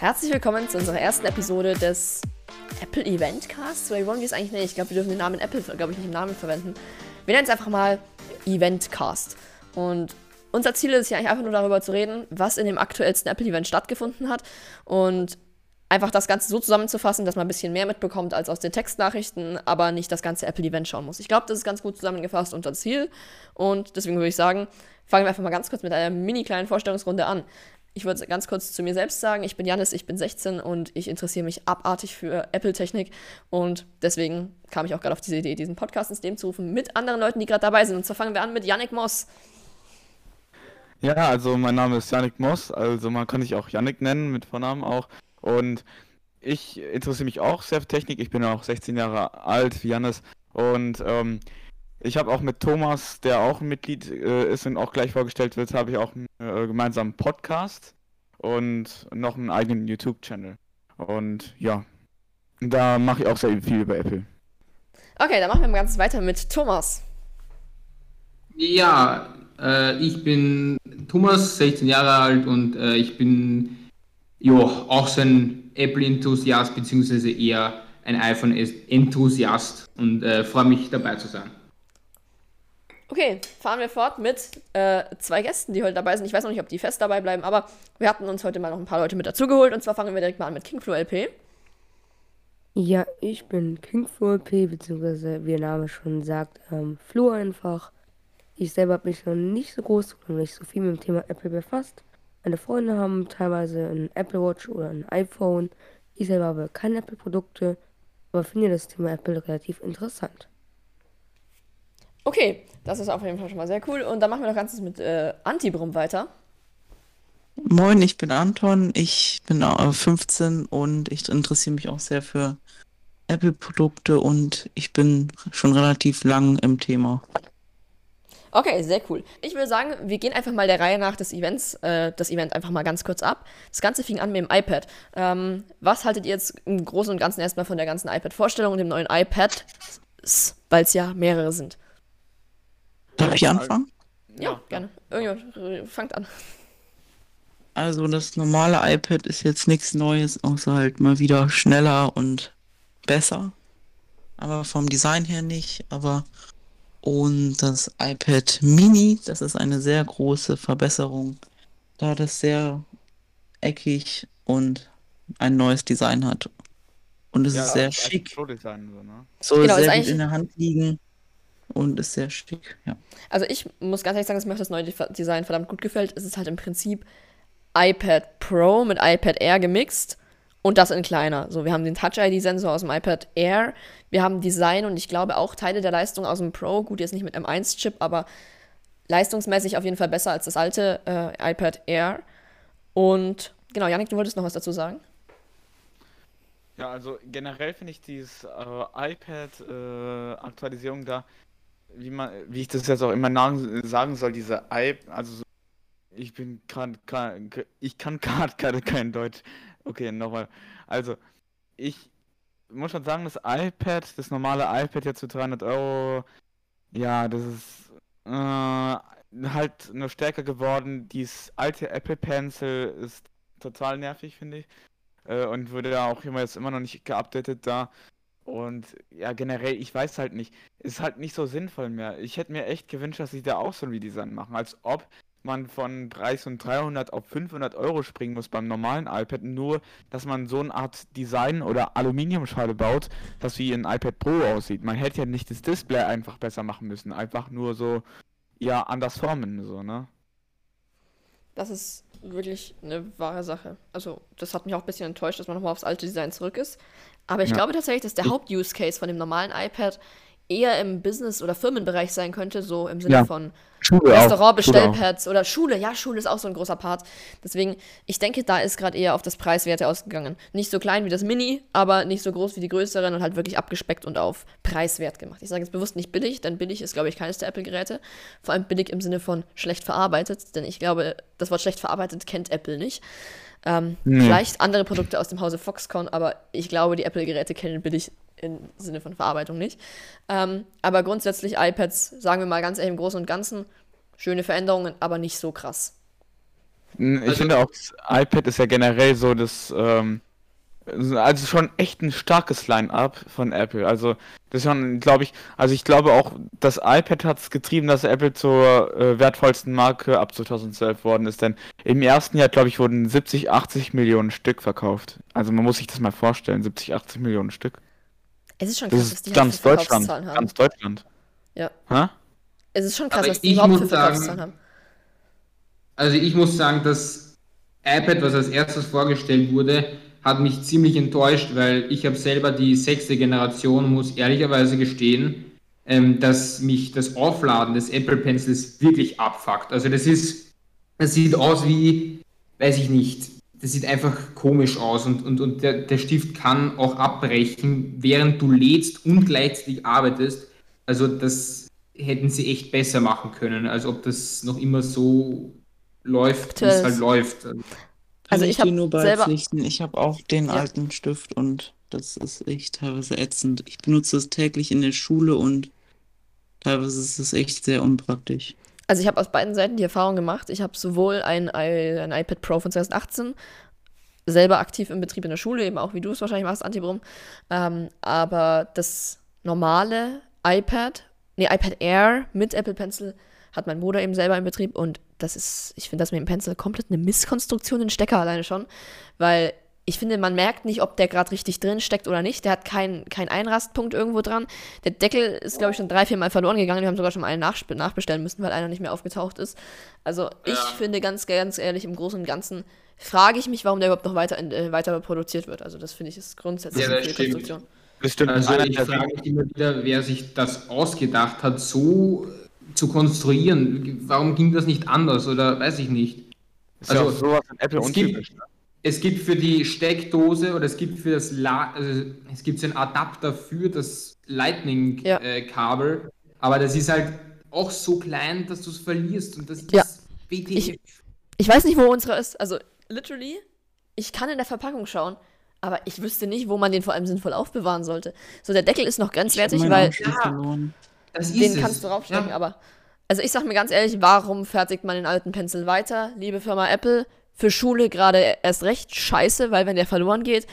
Herzlich willkommen zu unserer ersten Episode des Apple Eventcasts. Oder wie wollen wir es eigentlich nennen? Ich glaube, wir dürfen den Namen Apple, glaube ich, nicht im Namen verwenden. Wir nennen es einfach mal Eventcast. Und unser Ziel ist ja eigentlich einfach nur darüber zu reden, was in dem aktuellsten Apple-Event stattgefunden hat. Und einfach das Ganze so zusammenzufassen, dass man ein bisschen mehr mitbekommt als aus den Textnachrichten, aber nicht das ganze Apple-Event schauen muss. Ich glaube, das ist ganz gut zusammengefasst unser Ziel. Und deswegen würde ich sagen, fangen wir einfach mal ganz kurz mit einer mini kleinen Vorstellungsrunde an. Ich würde ganz kurz zu mir selbst sagen, ich bin Janis, ich bin 16 und ich interessiere mich abartig für Apple-Technik und deswegen kam ich auch gerade auf diese Idee, diesen Podcast ins Leben zu rufen mit anderen Leuten, die gerade dabei sind. Und zwar fangen wir an mit Yannick Moss. Ja, also mein Name ist Yannick Moss, also man kann mich auch Yannick nennen, mit Vornamen auch. Und ich interessiere mich auch sehr für Technik, ich bin auch 16 Jahre alt wie Janis und ähm, ich habe auch mit Thomas, der auch ein Mitglied äh, ist und auch gleich vorgestellt wird, habe ich auch einen äh, gemeinsamen Podcast und noch einen eigenen YouTube-Channel. Und ja, da mache ich auch sehr viel über Apple. Okay, dann machen wir mal ganz weiter mit Thomas. Ja, äh, ich bin Thomas, 16 Jahre alt und äh, ich bin ja auch so ein Apple-Enthusiast, beziehungsweise eher ein iPhone-Enthusiast und äh, freue mich dabei zu sein. Okay, fahren wir fort mit äh, zwei Gästen, die heute dabei sind. Ich weiß noch nicht, ob die fest dabei bleiben, aber wir hatten uns heute mal noch ein paar Leute mit dazugeholt. Und zwar fangen wir direkt mal an mit Kingflow LP. Ja, ich bin Kingflow LP, beziehungsweise wie der Name schon sagt, ähm, Flo einfach. Ich selber habe mich noch nicht so groß und nicht so viel mit dem Thema Apple befasst. Meine Freunde haben teilweise ein Apple Watch oder ein iPhone. Ich selber habe keine Apple-Produkte, aber finde das Thema Apple relativ interessant. Okay, das ist auf jeden Fall schon mal sehr cool. Und dann machen wir noch ganzes mit äh, Antibrum weiter. Moin, ich bin Anton, ich bin 15 und ich interessiere mich auch sehr für Apple-Produkte und ich bin schon relativ lang im Thema. Okay, sehr cool. Ich würde sagen, wir gehen einfach mal der Reihe nach des Events, äh, das Event einfach mal ganz kurz ab. Das Ganze fing an mit dem iPad. Ähm, was haltet ihr jetzt im Großen und Ganzen erstmal von der ganzen iPad-Vorstellung und dem neuen iPad, weil es ja mehrere sind? Darf ich anfangen? Ja, ja. gerne. Irgendjemand fangt an. Also das normale iPad ist jetzt nichts Neues, außer halt mal wieder schneller und besser. Aber vom Design her nicht. Aber und das iPad Mini, das ist eine sehr große Verbesserung, da das sehr eckig und ein neues Design hat. Und es ja, ist sehr schick. So, ne? so genau, sehr gut in der Hand liegen und ist sehr schick, ja. Also ich muss ganz ehrlich sagen, dass mir das neue Design verdammt gut gefällt. Es ist halt im Prinzip iPad Pro mit iPad Air gemixt und das in kleiner. So, wir haben den Touch-ID-Sensor aus dem iPad Air, wir haben Design und ich glaube auch Teile der Leistung aus dem Pro, gut, jetzt nicht mit M1-Chip, aber leistungsmäßig auf jeden Fall besser als das alte äh, iPad Air. Und genau, Janik, du wolltest noch was dazu sagen? Ja, also generell finde ich diese äh, iPad-Aktualisierung äh, da wie man, wie ich das jetzt auch immer sagen soll, diese I, also so, ich bin gerade, ich kann gerade kein Deutsch. Okay, nochmal. Also, ich muss schon sagen, das iPad, das normale iPad jetzt für 300 Euro, ja, das ist äh, halt nur stärker geworden. Dieses alte Apple Pencil ist total nervig, finde ich. Äh, und wurde ja auch immer jetzt immer noch nicht geupdatet da. Und ja, generell, ich weiß halt nicht. Ist halt nicht so sinnvoll mehr. Ich hätte mir echt gewünscht, dass sie da auch so ein Redesign machen. Als ob man von Preis von 300 auf 500 Euro springen muss beim normalen iPad. Nur, dass man so eine Art Design oder Aluminiumschale baut, das wie ein iPad Pro aussieht. Man hätte ja nicht das Display einfach besser machen müssen. Einfach nur so, ja, anders formen, so, ne? Das ist wirklich eine wahre Sache. Also, das hat mich auch ein bisschen enttäuscht, dass man nochmal aufs alte Design zurück ist. Aber ich ja. glaube tatsächlich, dass der Haupt-Use-Case von dem normalen iPad eher im Business- oder Firmenbereich sein könnte, so im Sinne ja. von Schule Restaurant, Bestellpads oder Schule. Ja, Schule ist auch so ein großer Part. Deswegen, ich denke, da ist gerade eher auf das Preiswerte ausgegangen. Nicht so klein wie das Mini, aber nicht so groß wie die größeren und halt wirklich abgespeckt und auf preiswert gemacht. Ich sage jetzt bewusst nicht billig, denn billig ist, glaube ich, keines der Apple-Geräte. Vor allem billig im Sinne von schlecht verarbeitet, denn ich glaube, das Wort schlecht verarbeitet kennt Apple nicht. Ähm, nee. Vielleicht andere Produkte aus dem Hause Foxconn, aber ich glaube, die Apple-Geräte kennen billig im Sinne von Verarbeitung nicht. Ähm, aber grundsätzlich iPads, sagen wir mal ganz ehrlich im Großen und Ganzen, schöne Veränderungen, aber nicht so krass. Ich Also- finde auch, das iPad ist ja generell so das, ähm, also schon echt ein starkes Line-up von Apple. Also das ist schon, glaube ich, also ich glaube auch, das iPad hat es getrieben, dass Apple zur äh, wertvollsten Marke ab 2012 worden ist. Denn im ersten Jahr, glaube ich, wurden 70, 80 Millionen Stück verkauft. Also man muss sich das mal vorstellen, 70, 80 Millionen Stück. Es ist schon Das krass, dass ist die ganz halt so Deutschland. Haben. Ganz Deutschland. Ja. Hä? Es ist schon krass, Aber dass die überhaupt für Verkaufszahlen sagen- haben. Also ich muss sagen, das iPad, was als erstes vorgestellt wurde, hat mich ziemlich enttäuscht, weil ich habe selber die sechste Generation, muss ehrlicherweise gestehen, ähm, dass mich das Aufladen des Apple Pencils wirklich abfuckt. Also das ist, das sieht aus wie, weiß ich nicht, das sieht einfach komisch aus und, und, und der, der Stift kann auch abbrechen, während du lädst und gleichzeitig arbeitest. Also das hätten sie echt besser machen können, als ob das noch immer so läuft, wie es halt läuft. Also Kann ich dir hab nur selber- beipflichten. Ich habe auch den Ja. alten Stift und das ist echt teilweise ätzend. Ich benutze es täglich in der Schule und teilweise ist es echt sehr unpraktisch. Also ich habe aus beiden Seiten die Erfahrung gemacht. Ich habe sowohl ein, ein iPad Pro von 2018 selber aktiv im Betrieb in der Schule, eben auch wie du es wahrscheinlich machst, Antibrum. Ähm, aber das normale iPad, nee, iPad Air mit Apple Pencil hat mein Bruder eben selber im Betrieb und das ist, ich finde das mit dem Pencil komplett eine Misskonstruktion, den Stecker alleine schon, weil ich finde, man merkt nicht, ob der gerade richtig drin steckt oder nicht. Der hat keinen kein Einrastpunkt irgendwo dran. Der Deckel ist, glaube ich, schon drei, vier Mal verloren gegangen. Wir haben sogar schon mal einen nachbestellen müssen, weil einer nicht mehr aufgetaucht ist. Also ich finde ganz, ganz ehrlich, im Großen und Ganzen frage ich mich, warum der überhaupt noch weiter, in, äh, weiter produziert wird. Also das finde ich ist grundsätzlich Ja, eine das Fehlkonstruktion. Das stimmt. Also ich frage mich immer wieder, wer sich das ausgedacht hat, so zu konstruieren. Warum ging das nicht anders oder weiß ich nicht. ist ja also, sowas in Apple es gibt- ne? Es gibt für die Steckdose oder es gibt für das La also es gibt so einen Adapter für das Ja. Lightning-Kabel, aber das ist halt auch so klein, dass du es verlierst und das Ja. ist WTF. Ich weiß nicht, wo unsere ist. Also, literally, ich kann in der Verpackung schauen, aber ich wüsste nicht, wo man den vor allem sinnvoll aufbewahren sollte. So, der Deckel ist noch grenzwertig, weil ist den es. kannst du draufstecken, Ja. aber. Also, ich sag mir ganz ehrlich, warum fertigt man den alten Pencil weiter? Liebe Firma Apple, für Schule gerade erst recht scheiße, weil wenn der verloren geht,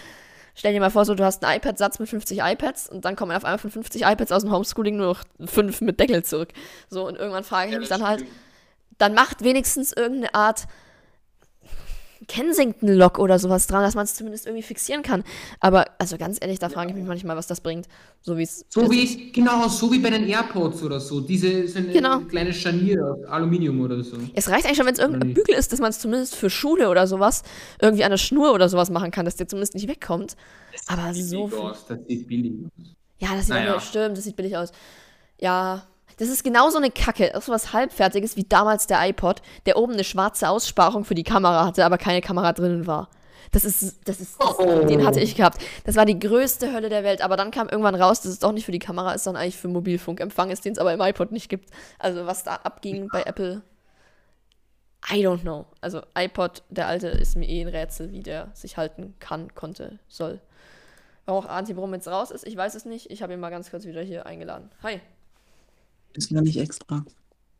stell dir mal vor, so du hast einen iPad-Satz mit 50 iPads und dann kommen auf einmal von 50 iPads aus dem Homeschooling nur noch fünf mit Deckel zurück. So, und irgendwann frage ich mich dann halt, dann macht wenigstens irgendeine Art Kensington-Lock oder sowas dran, dass man es zumindest irgendwie fixieren kann. Aber, also ganz ehrlich, da frage ich mich manchmal, was das bringt. So wie es. So wie, ist. genau, so wie bei den AirPods oder so. Diese ein Genau. kleines Scharnier Aluminium oder so. Es reicht eigentlich schon, wenn es irgendein? Bügel ist, dass man es zumindest für Schule oder sowas irgendwie an der Schnur oder sowas machen kann, dass der zumindest nicht wegkommt. Aber so. Billig aus, das sieht billig aus. Ja, das sieht Naja. stimmt, das sieht billig aus. Ja, das ist genau so eine Kacke, auch so was halbfertiges wie damals der iPod, der oben eine schwarze Aussparung für die Kamera hatte, aber keine Kamera drinnen war. Das ist, das ist, das, Oh. den hatte ich gehabt. Das war die größte Hölle der Welt, aber dann kam irgendwann raus, dass es doch nicht für die Kamera ist, sondern eigentlich für Mobilfunkempfang ist, den es aber im iPod nicht gibt. Also was da abging bei Apple, I don't know. Also iPod, der alte, ist mir eh ein Rätsel, wie der sich halten kann, konnte, soll. Warum auch Antibrum jetzt raus ist, ich weiß es nicht. Ich habe ihn mal ganz kurz wieder hier eingeladen. Hi. Ist gar nicht extra.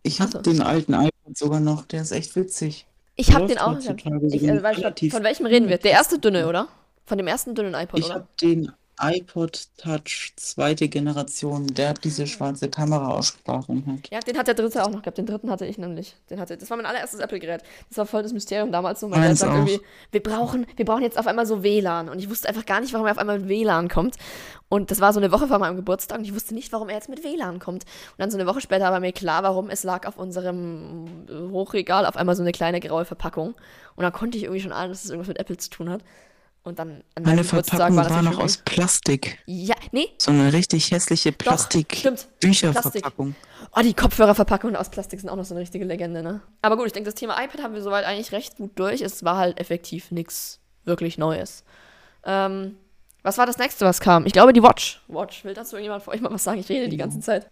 Ich habe so. den alten iPod sogar noch, der ist echt witzig. Ich habe den auch. Ich, äh, schon, relativ von welchem reden wir? Der erste dünne, oder? Von dem ersten dünnen iPod, Ich oder? habe den iPod Touch zweite Generation, der diese schwarze Kameraaussparung hat. Ja, den hat der dritte auch noch gehabt. Den dritten hatte ich nämlich. Den hatte, das war mein allererstes Apple-Gerät. Das war voll das Mysterium damals so. Mein Dad sagt irgendwie, wir brauchen, wir brauchen jetzt auf einmal so WLAN. Und ich wusste einfach gar nicht, warum er auf einmal mit WLAN kommt. Und das war so eine Woche vor meinem Geburtstag und ich wusste nicht, warum er jetzt mit WLAN kommt. Und dann so eine Woche später war mir klar, warum es lag auf unserem Hochregal auf einmal so eine kleine graue Verpackung. Und dann konnte ich irgendwie schon ahnen, dass es irgendwas mit Apple zu tun hat. Und dann an meinem Meine Geburtstag Verpackung war das war natürlich noch aus Plastik. Ja, nee, So eine richtig hässliche. Plastik-Bücherverpackung. Oh, die Kopfhörerverpackungen aus Plastik sind auch noch so eine richtige Legende, ne? Aber gut, ich denke, das Thema iPad haben wir soweit eigentlich recht gut durch. Es war halt effektiv nichts wirklich Neues. Ähm, was war das nächste, was kam? Ich glaube, die Watch. Watch. Will dazu irgendjemand vor euch mal was sagen? Ich rede die ganze Zeit.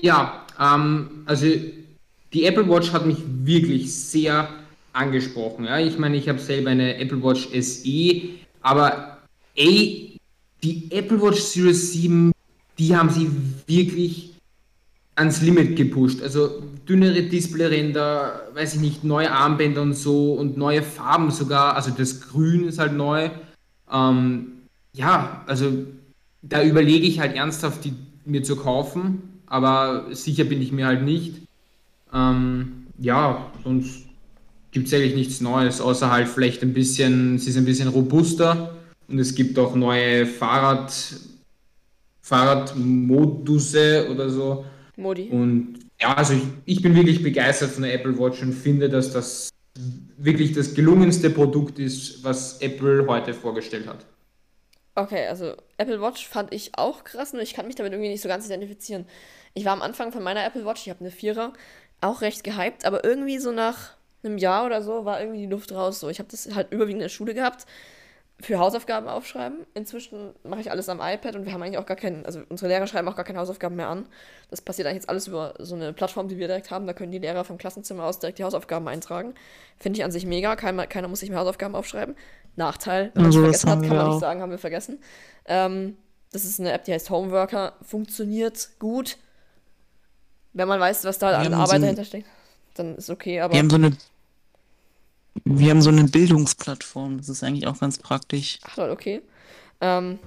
Ja, ähm, also die Apple Watch hat mich wirklich sehr angesprochen. Ja? Ich meine, ich habe selber eine Apple Watch SE, aber ey, die Apple Watch Series 7, die haben sie wirklich ans Limit gepusht. Also dünnere Displayränder, weiß ich nicht, neue Armbänder und so und neue Farben sogar. Also das Grün ist halt neu. Ähm, ja, also da überlege ich halt ernsthaft, die mir zu kaufen, aber sicher bin ich mir halt nicht. Ähm, ja, sonst gibt es eigentlich nichts Neues, außer halt vielleicht ein bisschen, sie ist ein bisschen robuster und es gibt auch neue Fahrrad, Fahrradmodusse oder so. Modi. Und ja, also ich, ich bin wirklich begeistert von der Apple Watch und finde, dass das wirklich das gelungenste Produkt ist, was Apple heute vorgestellt hat. Okay, also Apple Watch fand ich auch krass, nur ich kann mich damit irgendwie nicht so ganz identifizieren. Ich war am Anfang von meiner Apple Watch, ich habe eine Vierer, auch recht gehypt, aber irgendwie so nach einem Jahr oder so war irgendwie die Luft raus. So, ich habe das halt überwiegend in der Schule gehabt für Hausaufgaben aufschreiben. Inzwischen mache ich alles am iPad und wir haben eigentlich auch gar keinen, also unsere Lehrer schreiben auch gar keine Hausaufgaben mehr an. Das passiert eigentlich jetzt alles über so eine Plattform, die wir direkt haben. Da können die Lehrer vom Klassenzimmer aus direkt die Hausaufgaben eintragen. Finde ich an sich mega. Keiner, keiner muss sich mehr Hausaufgaben aufschreiben. Nachteil, wenn man es Also, vergessen hat, kann man nicht auch. sagen, haben wir vergessen. Ähm, das ist eine App, die heißt Homeworker. Funktioniert gut. Wenn man weiß, was da Wir an so Arbeit ein- dahinter steckt, dann ist okay. Aber Wir haben so eine, wir haben so eine Bildungsplattform. Das ist eigentlich auch ganz praktisch. Ach lol, okay. Ähm,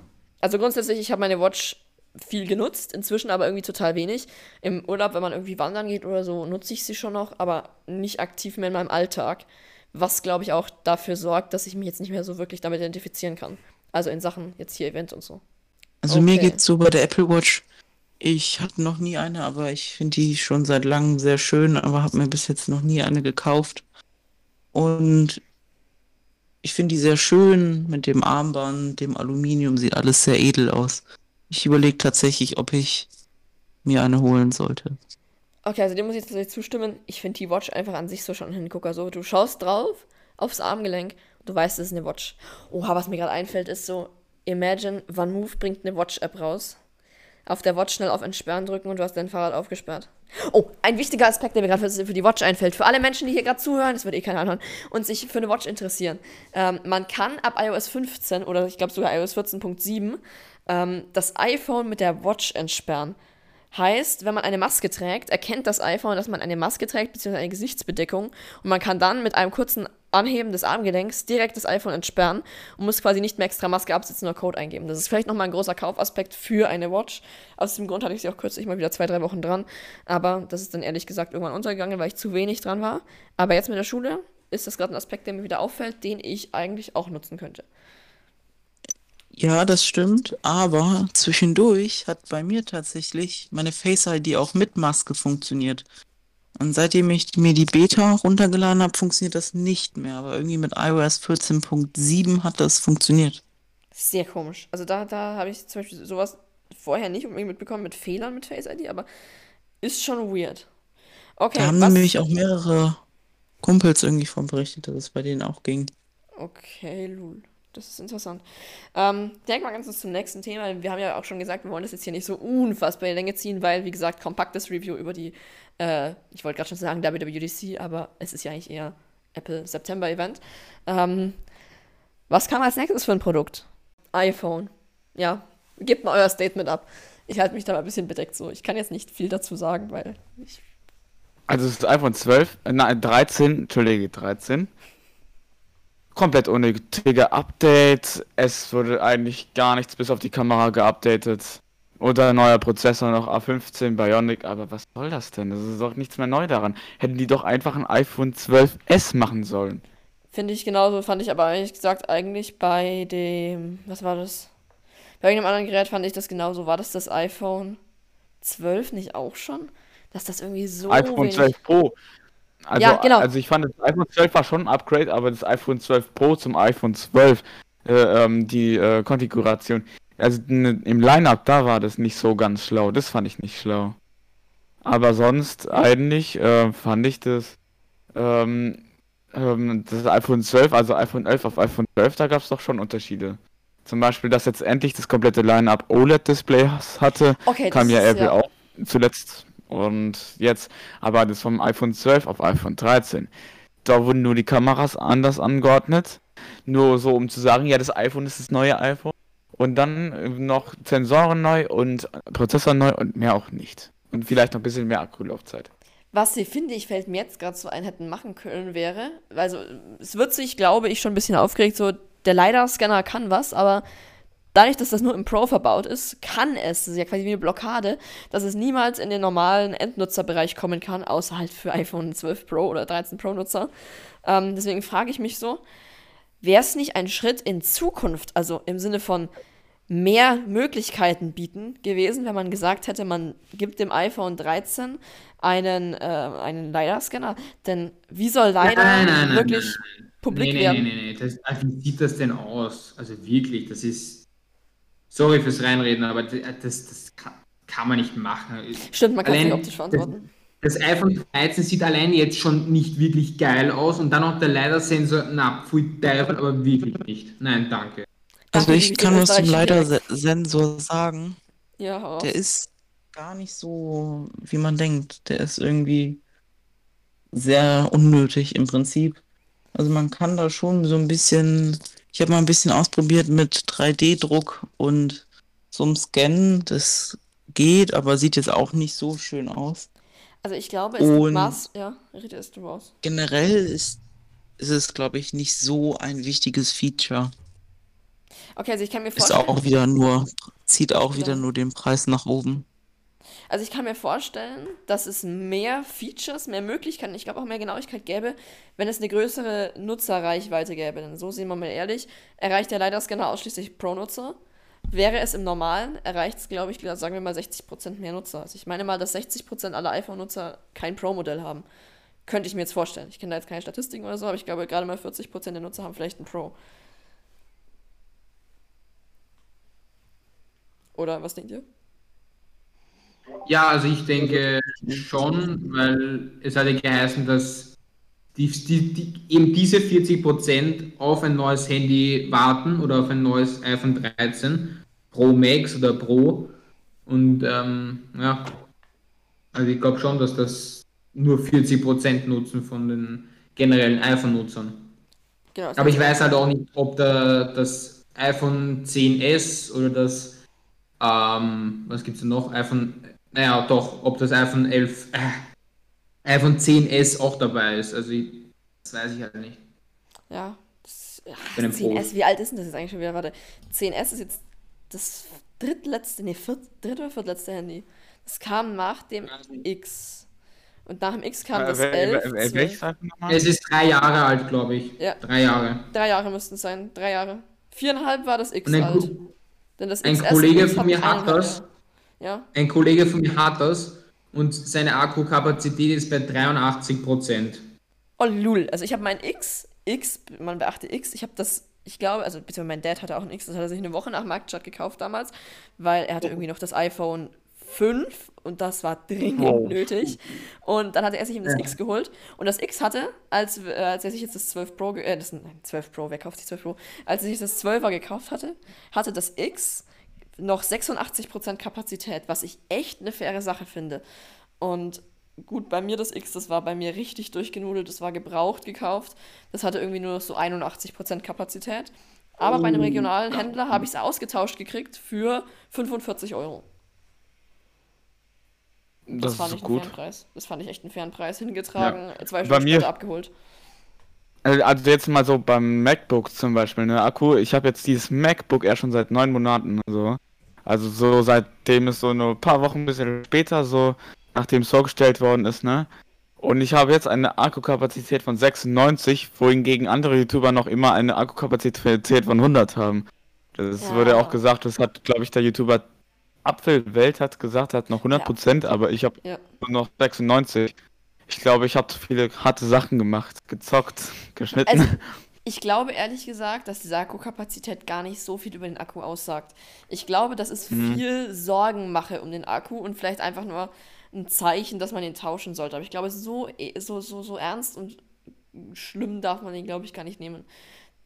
also grundsätzlich, ich habe meine Watch viel genutzt, inzwischen aber irgendwie total wenig. Im Urlaub, wenn man irgendwie wandern geht oder so, nutze ich sie schon noch, aber nicht aktiv mehr in meinem Alltag. Was, glaube ich, auch dafür sorgt, dass ich mich jetzt nicht mehr so wirklich damit identifizieren kann. Also in Sachen jetzt hier Event und so. Also mir Okay. geht's so bei der Apple Watch. Ich hatte noch nie eine, aber ich finde die schon seit langem sehr schön, aber habe mir bis jetzt noch nie eine gekauft. Und ich finde die sehr schön mit dem Armband, dem Aluminium, sieht alles sehr edel aus. Ich überlege tatsächlich, ob ich mir eine holen sollte. Okay, also dem muss ich tatsächlich zustimmen. Ich finde die Watch einfach an sich so schon ein Hingucker. So, du schaust drauf, aufs Armgelenk, du weißt, es ist eine Watch. Oha, was mir gerade einfällt, ist so, imagine, OneMove bringt eine Watch-App raus. Auf der Watch schnell auf Entsperren drücken und du hast dein Fahrrad aufgesperrt. Oh, ein wichtiger Aspekt, der mir gerade für, die Watch einfällt. Für alle Menschen, die hier gerade zuhören, das wird eh keiner anhören, und sich für eine Watch interessieren. Ähm, man kann ab iOS 15 oder ich glaube sogar iOS 14.7 ähm, das iPhone mit der Watch entsperren. Heißt, wenn man eine Maske trägt, erkennt das iPhone, dass man eine Maske trägt, beziehungsweise eine Gesichtsbedeckung. Und man kann dann mit einem kurzen Anheben des Armgelenks direkt das iPhone entsperren und muss quasi nicht mehr extra Maske absetzen oder Code eingeben. Das ist vielleicht nochmal ein großer Kaufaspekt für eine Watch. Aus dem Grund hatte ich sie auch kürzlich mal wieder zwei, drei Wochen dran. Aber das ist dann ehrlich gesagt irgendwann untergegangen, weil ich zu wenig dran war. Aber jetzt mit der Schule ist das gerade ein Aspekt, der mir wieder auffällt, den ich eigentlich auch nutzen könnte. Ja, das stimmt, aber zwischendurch hat bei mir tatsächlich meine Face ID auch mit Maske funktioniert. Und seitdem ich mir die Beta runtergeladen habe, funktioniert das nicht mehr. Aber irgendwie mit iOS 14.7 hat das funktioniert. Sehr komisch. Also da, da habe ich zum Beispiel sowas vorher nicht unbedingt mitbekommen mit Fehlern mit Face ID, aber ist schon weird. Okay, Da haben was? nämlich auch mehrere Kumpels irgendwie von berichtet, dass es bei denen auch ging. Okay, lul. Das ist interessant. Ähm, denk mal ganz zum nächsten Thema. Wir haben ja auch schon gesagt, wir wollen das jetzt hier nicht so unfassbar in die Länge ziehen, weil, wie gesagt, kompaktes Review über die, äh, ich wollte gerade schon sagen WWDC, aber es ist ja eigentlich eher Apple September Event. Ähm, was kam als nächstes für ein Produkt? iPhone. Ja, gebt mal euer Statement ab. Ich halte mich da mal ein bisschen bedeckt so. Ich kann jetzt nicht viel dazu sagen, weil ich Also es ist iPhone 12, äh, nein, 13, Entschuldige, 13. Komplett unnötige Update. Es wurde eigentlich gar nichts bis auf die Kamera geupdatet. Oder neuer Prozessor noch A15 Bionic, aber was soll das denn? Das ist doch nichts mehr neu daran. Hätten die doch einfach ein iPhone 12S machen sollen. Finde ich genauso, fand ich aber ehrlich gesagt eigentlich bei dem, was war das? Bei irgendeinem anderen Gerät fand ich das genauso. War das das iPhone 12 nicht auch schon? Dass das irgendwie so iPhone wenig... 12 Pro. Also, Ja, genau. also ich fand das iPhone 12 war schon ein Upgrade, aber das iPhone 12 Pro zum iPhone 12, äh, ähm, die äh, Konfiguration, also n- im Lineup da war das nicht so ganz schlau. Das fand ich nicht schlau. Aber sonst eigentlich äh, fand ich das, ähm, ähm, das iPhone 12, also iPhone 11 auf iPhone 12, da gab es doch schon Unterschiede. Zum Beispiel, dass jetzt endlich das komplette Lineup OLED-Display hatte Okay, kam ja Apple auch zuletzt und jetzt, aber das vom iPhone 12 auf iPhone 13. Da wurden nur die Kameras anders angeordnet, nur so um zu sagen, ja, das iPhone ist das neue iPhone und dann äh, noch Sensoren neu und Prozessor neu und mehr auch nicht. und vielleicht noch ein bisschen mehr Akkulaufzeit. Was sie, finde ich, fällt mir jetzt gerade so ein, hätten machen können, wäre, also es wird sich, glaube ich, schon ein bisschen aufgeregt, so der LiDAR-Scanner kann was, aber dadurch, dass das nur im Pro verbaut ist, kann es, das ist ja quasi wie eine Blockade, dass es niemals in den normalen Endnutzerbereich kommen kann, außer halt für iPhone 12 Pro oder 13 Pro Nutzer. Ähm, deswegen frage ich mich so, wäre es nicht ein Schritt in Zukunft, also im Sinne von mehr Möglichkeiten bieten gewesen, wenn man gesagt hätte, man gibt dem iPhone 13 einen, äh, einen LiDAR-Scanner? Denn wie soll LiDAR Nein, nein, nein, wirklich nein. publik werden? nee, nee, nee. Das, wie sieht das denn aus? Also wirklich, das ist. Sorry fürs Reinreden, aber das, das kann, kann man nicht machen. Stimmt, man kann es Allein nicht optisch verantworten. Das iPhone 13 sieht allein jetzt schon nicht wirklich geil aus und dann noch der LiDAR-Sensor, na, pfui Teufel, aber wirklich nicht. Nein, danke. Also ich kann was zum. LiDAR-Sensor sagen. Ja, hau Der ist gar nicht so, wie man denkt. Der ist irgendwie sehr unnötig im Prinzip. Also man kann da schon so ein bisschen, ich habe mal ein bisschen ausprobiert mit 3D-Druck und so einem Scannen. Das geht, aber sieht jetzt auch nicht so schön aus. Also ich glaube, es Und- Maß... Ja, rede erst du raus. Generell ist, ist es, glaube ich, nicht so ein wichtiges Feature. Okay, also ich kann mir Ist vorstellen... auch wieder nur, zieht auch wieder nur den Preis nach oben. Also ich kann mir vorstellen, dass es mehr Features, mehr Möglichkeiten, ich glaube auch mehr Genauigkeit gäbe, wenn es eine größere Nutzerreichweite gäbe. Denn so sehen wir mal ehrlich, erreicht der LiDAR-Scanner ausschließlich Pro-Nutzer. Wäre es im Normalen, erreicht es, glaube ich, sagen wir mal 60% mehr Nutzer. Also ich meine mal, dass 60% aller iPhone-Nutzer kein Pro-Modell haben. Könnte ich mir jetzt vorstellen. Ich kenne da jetzt keine Statistiken oder so, aber ich glaube, gerade mal 40% der Nutzer haben vielleicht ein Pro. Oder was denkt ihr? Ja, also ich denke schon, weil es hat ja geheißen, dass die, die, die, eben diese 40% auf ein neues Handy warten oder auf ein neues iPhone 13 Pro Max oder Pro. Und ähm, ja, also ich glaube schon, dass das nur 40% nutzen von den generellen iPhone-Nutzern. Genau, Aber ich weiß halt auch nicht, ob da das iPhone 10s oder das, ähm, was gibt es denn noch? iPhone, naja, doch, ob das iPhone 11, äh, iPhone 10s auch dabei ist. Also, ich, das weiß ich halt nicht. Ja, das, ach, dem 10S, wie alt ist denn das jetzt eigentlich schon wieder? Warte, 10S ist jetzt das drittletzte, nee, viert, dritt oder viertletzte Handy. Das kam nach dem X. Und nach dem X kam das Äh, 11, wel- wel- 12. welches iPhone nochmal? Es ist drei Jahre alt, glaube ich. Ja. Drei Jahre. Drei Jahre müssten es sein, drei Jahre. Viereinhalb war das X alt. Denn das ein XS Kollege von mir hat das. Jahre. Ja, Ein Kollege von mir hat das und seine Akkukapazität ist bei 83 Prozent. Oh, lul. Also ich habe mein X, X, man beachte X, ich habe das, ich glaube, also beziehungsweise mein Dad hatte auch ein X, das hat er sich eine Woche nach Marktstart gekauft damals, weil er hatte irgendwie noch das iPhone 5 und das war dringend Wow. nötig. Und dann hatte er sich eben das X geholt. Und das X hatte, als, äh, als er sich jetzt das 12 Pro, äh, das, nein, 12 Pro, wer kauft sich 12 Pro? Als er sich das 12er gekauft hatte, hatte das X noch 86% Kapazität, was ich echt eine faire Sache finde. Und gut, bei mir das X, das war bei mir richtig durchgenudelt, das war gebraucht gekauft. Das hatte irgendwie nur noch so 81% Kapazität. Aber bei einem regionalen Händler habe ich es ausgetauscht gekriegt für 45 Euro. Das, fand ist ich so einen gut. fairen Preis. Das fand ich echt einen fairen Preis. Hingetragen, zwei Bei Stunden mir- später abgeholt. Also also jetzt mal so beim MacBook zum Beispiel, ne, Akku, ich habe jetzt dieses MacBook erst schon seit neun Monaten, so. Also so seitdem es so nur ein paar Wochen ein bisschen später, so nachdem es vorgestellt worden ist, ne. Und ich habe jetzt eine Akkukapazität von 96, wohingegen andere YouTuber noch immer eine Akkukapazität von 100 haben. Das Ja. wurde auch gesagt, das hat, glaube ich, der YouTuber Apfelwelt hat gesagt, hat noch 100%, aber ich habe Ja. nur noch 96. Ich glaube, ich habe viele harte Sachen gemacht, gezockt, geschnitten. Also, ich glaube ehrlich gesagt, dass diese Akkukapazität gar nicht so viel über den Akku aussagt. Ich glaube, das ist Mhm. viel Sorgenmache um den Akku und vielleicht einfach nur ein Zeichen, dass man ihn tauschen sollte. Aber ich glaube, so, so, so, so ernst und schlimm darf man ihn, glaube ich, gar nicht nehmen.